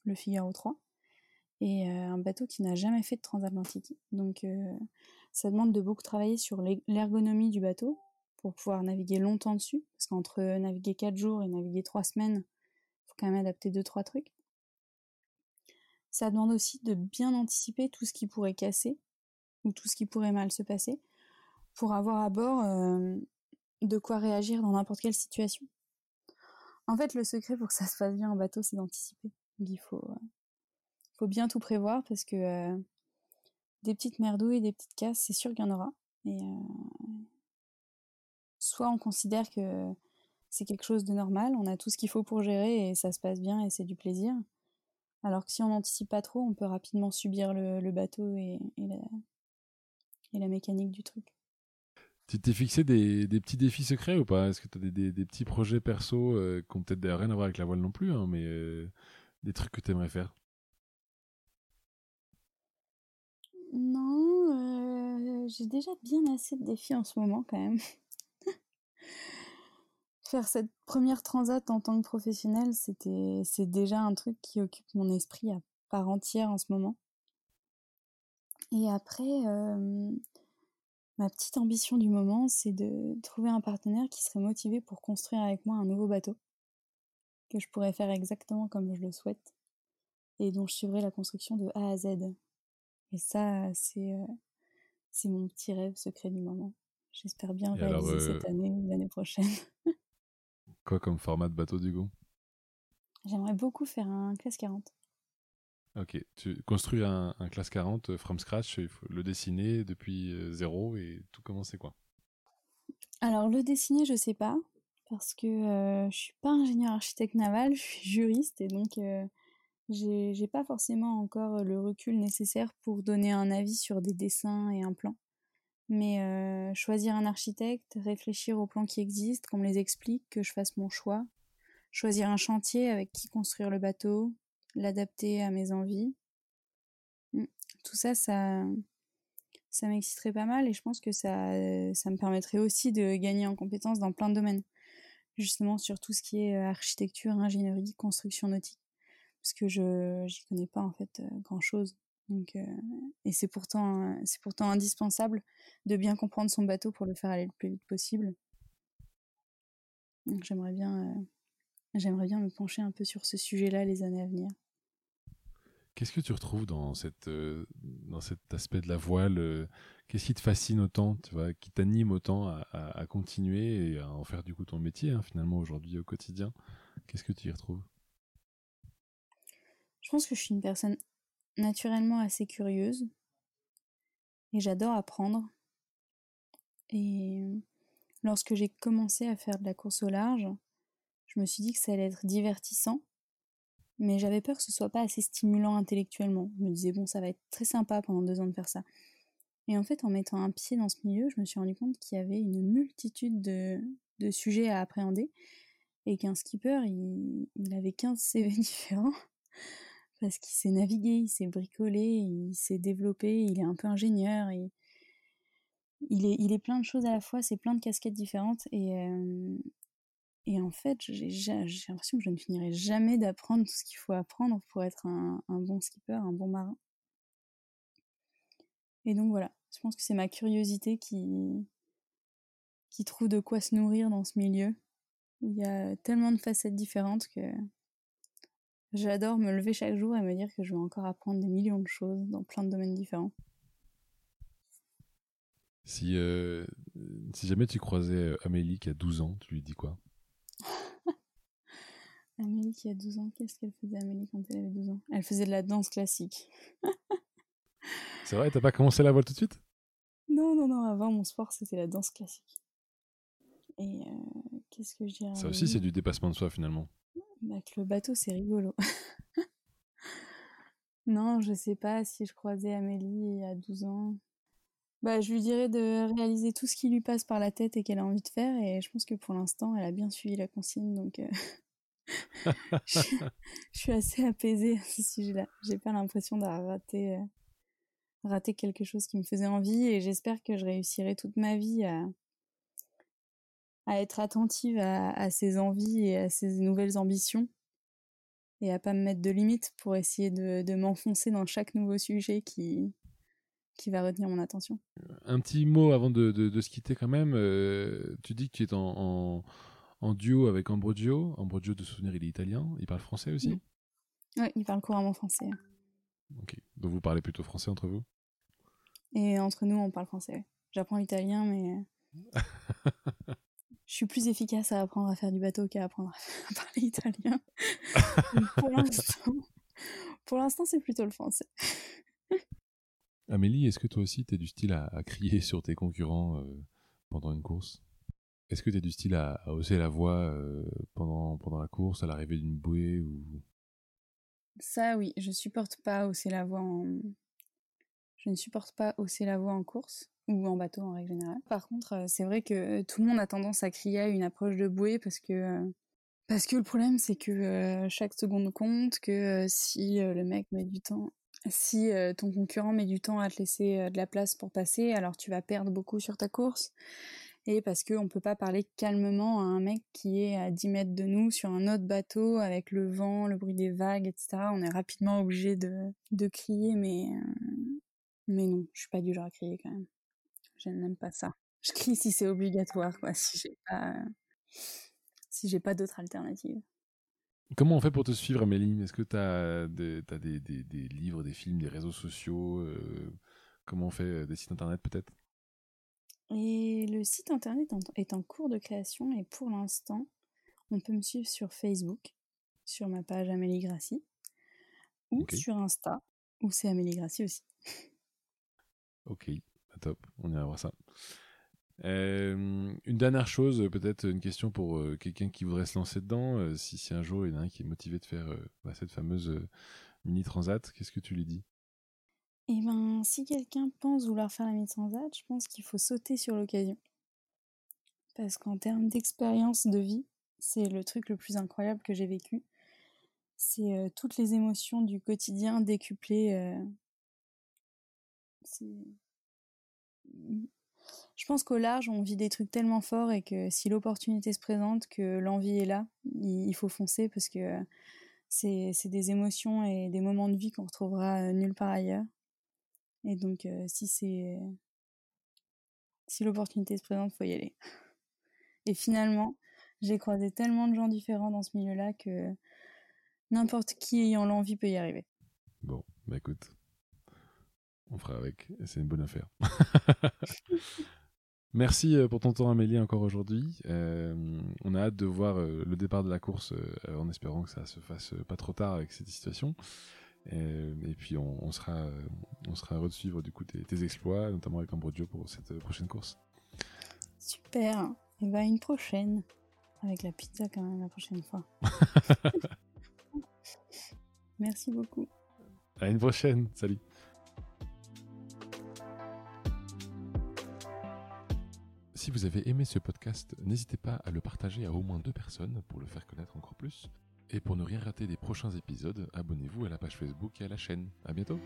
le Figaro 3, et un bateau qui n'a jamais fait de transatlantique. Donc ça demande de beaucoup travailler sur l'ergonomie du bateau pour pouvoir naviguer longtemps dessus. Parce qu'entre naviguer 4 jours et naviguer 3 semaines, il faut quand même adapter 2-3 trucs. Ça demande aussi de bien anticiper tout ce qui pourrait casser ou tout ce qui pourrait mal se passer pour avoir à bord euh, de quoi réagir dans n'importe quelle situation. En fait, le secret pour que ça se passe bien en bateau, c'est d'anticiper. Il faut, euh, faut bien tout prévoir parce que euh, des petites merdouilles, des petites casses, c'est sûr qu'il y en aura. Et euh, soit on considère que c'est quelque chose de normal, on a tout ce qu'il faut pour gérer et ça se passe bien et c'est du plaisir. Alors que si on n'anticipe pas trop, on peut rapidement subir le, bateau et, la, mécanique du truc. Tu t'es fixé des, petits défis secrets ou pas? Est-ce que tu as des, petits projets perso euh, qui ont peut-être rien à voir avec la voile non plus, hein, mais euh, des trucs que tu aimerais faire? J'ai déjà bien assez de défis en ce moment quand même. Faire cette première transat en tant que professionnel, c'était, c'est déjà un truc qui occupe mon esprit à part entière en ce moment. Et après, ma petite ambition du moment, c'est de trouver un partenaire qui serait motivé pour construire avec moi un nouveau bateau, que je pourrais faire exactement comme je le souhaite, et dont je suivrai la construction de A à Z. Et ça, c'est c'est mon petit rêve secret du moment. J'espère bien réaliser cette euh, année ou l'année prochaine. quoi comme format de bateau du coup? J'aimerais beaucoup faire un classe 40. Ok, tu construis un, un classe 40 euh, from scratch, il faut le dessiner depuis zéro et tout commencer quoi Alors le dessiner, je sais pas, parce que je je suis pas ingénieur architecte naval, je suis juriste et donc j'ai pas forcément encore le recul nécessaire pour donner un avis sur des dessins et un plan. Mais choisir un architecte, réfléchir aux plans qui existent, qu'on me les explique, que je fasse mon choix, choisir un chantier avec qui construire le bateau, l'adapter à mes envies. Mmh. Tout ça, ça, ça m'exciterait pas mal et je pense que ça, ça me permettrait aussi de gagner en compétences dans plein de domaines. Justement sur tout ce qui est architecture, ingénierie, construction nautique parce que je j'y connais pas en fait grand chose. Donc, et c'est pourtant c'est pourtant indispensable de bien comprendre son bateau pour le faire aller le plus vite possible. Donc j'aimerais bien j'aimerais bien me pencher un peu sur ce sujet-là les années à venir. Qu'est-ce que tu retrouves dans cette dans cet aspect de la voile Qu'est-ce qui te fascine autant, tu vois, qui t'anime autant à, à, continuer et à en faire du coup ton métier hein, finalement aujourd'hui au quotidien? Qu'est-ce que tu y retrouves? Je pense que je suis une personne naturellement assez curieuse et j'adore apprendre. Et lorsque j'ai commencé à faire de la course au large, je me suis dit que ça allait être divertissant, mais j'avais peur que ce soit pas assez stimulant intellectuellement. Je me disais, bon, ça va être très sympa pendant deux ans de faire ça. Et en fait, en mettant un pied dans ce milieu, je me suis rendu compte qu'il y avait une multitude de, sujets à appréhender et qu'un skipper, il, il avait 15 CV différents parce qu'il s'est navigué, il s'est bricolé, il s'est développé, il est un peu ingénieur, il est, plein de choses à la fois, c'est plein de casquettes différentes, et, euh, en fait, j'ai l'impression que je ne finirai jamais d'apprendre tout ce qu'il faut apprendre pour être un, bon skipper, un bon marin. Et donc voilà, je pense que c'est ma curiosité qui, qui trouve de quoi se nourrir dans ce milieu, il y a tellement de facettes différentes que j'adore me lever chaque jour et me dire que je vais encore apprendre des millions de choses dans plein de domaines différents. Si, euh, si jamais tu croisais euh, Amélie qui a 12 ans, tu lui dis quoi? Amélie qui a 12 ans, qu'est-ce qu'elle faisait Amélie quand elle avait 12 ans? Elle faisait de la danse classique. C'est vrai, t'as pas commencé la voile tout de suite? Non, non, non, avant mon sport c'était la danse classique. Et euh, qu'est-ce que je dirais Ça aussi c'est du dépassement de soi finalement. Le bateau c'est rigolo. non, je sais pas si je croisais Amélie à 12 ans. Bah, je lui dirais de réaliser tout ce qui lui passe par la tête et qu'elle a envie de faire. Et je pense que pour l'instant, elle a bien suivi la consigne. Donc, euh, je, suis assez apaisée à ce. J'ai pas l'impression d'avoir raté, euh, raté quelque chose qui me faisait envie. Et j'espère que je réussirai toute ma vie à, à être attentive à, à ses envies et à ses nouvelles ambitions. Et à pas me mettre de limites pour essayer de, de m'enfoncer dans chaque nouveau sujet qui, qui va retenir mon attention. Un petit mot avant de, de, se quitter quand même. Euh, tu dis que tu es en, en, duo avec Ambrogio. Ambrogio, de souvenir, il est italien. Il parle français aussi? Oui, il parle couramment français. Ok. Donc vous parlez plutôt français entre vous? Et entre nous, on parle français. J'apprends l'italien, mais... je suis plus efficace à apprendre à faire du bateau qu'à apprendre à parler italien. pour l'instant, c'est plutôt le français. Amélie, est-ce que toi aussi, tu es du style à, crier sur tes concurrents euh, pendant une course? Est-ce que tu es du style à, hausser la voix euh, pendant, pendant la course, à l'arrivée d'une bouée ou... Ça, oui, je supporte pas hausser la voix en... Je ne supporte pas hausser la voix en course ou en bateau en règle générale. Par contre, euh, c'est vrai que tout le monde a tendance à crier à une approche de bouée parce que que le problème c'est que chaque seconde compte, que si le mec met du temps si ton concurrent met du temps à te laisser de la place pour passer, alors tu vas perdre beaucoup sur ta course. Et parce qu'on ne peut pas parler calmement à un mec qui est à 10 mètres de nous sur un autre bateau avec le vent, le bruit des vagues, etc. On est rapidement obligé de, de crier, mais, mais non, je suis pas du genre à crier quand même. Je n'aime pas ça. Je crie si c'est obligatoire, quoi, si j'ai pas, si j'ai pas d'autre alternative. Comment on fait pour te suivre, Amélie? Est-ce que tu as, des, des, livres, des films, des réseaux sociaux euh, Comment on fait euh, Des sites internet peut-être? Et le site internet est en cours de création et pour l'instant, on peut me suivre sur Facebook, sur ma page Amélie Grassi, ou sur Insta, où c'est Amélie Grassi aussi. Ok, top, on ira voir ça. Euh, une dernière chose, peut-être une question pour euh, quelqu'un qui voudrait se lancer dedans. Euh, si, si un jour il y en a un qui est motivé de faire bah, cette fameuse mini transat, qu'est-ce que tu lui dis? Eh ben, si quelqu'un pense vouloir faire la mini transat, je pense qu'il faut sauter sur l'occasion. Parce qu'en termes d'expérience de vie, c'est le truc le plus incroyable que j'ai vécu. C'est toutes les émotions du quotidien décuplées. Je pense qu'au large, on vit des trucs tellement forts et que si l'opportunité se présente, que l'envie est là, il faut foncer parce que c'est des émotions et des moments de vie qu'on retrouvera euh, nulle part ailleurs. Et donc, euh, si c'est si l'opportunité se présente, faut y aller. Et finalement, j'ai croisé tellement de gens différents dans ce milieu-là que n'importe qui ayant l'envie peut y arriver. Bon, bah écoute, on fera avec. C'est une bonne affaire. Merci euh, pour ton temps Amélie encore aujourd'hui. Euh, on a hâte de voir euh, le départ de la course en espérant que ça se fasse pas trop tard avec cette situation. et puis on, sera, on sera heureux de suivre du coup tes, exploits, notamment avec Ambrodio pour cette prochaine course. Super. Et bah une prochaine. Avec la pizza quand même la prochaine fois. Merci beaucoup. À une prochaine. Salut. Si vous avez aimé ce podcast, n'hésitez pas à le partager à au moins deux personnes pour le faire connaître encore plus. Et pour ne rien rater des prochains épisodes, abonnez-vous à la page Facebook et à la chaîne. À bientôt!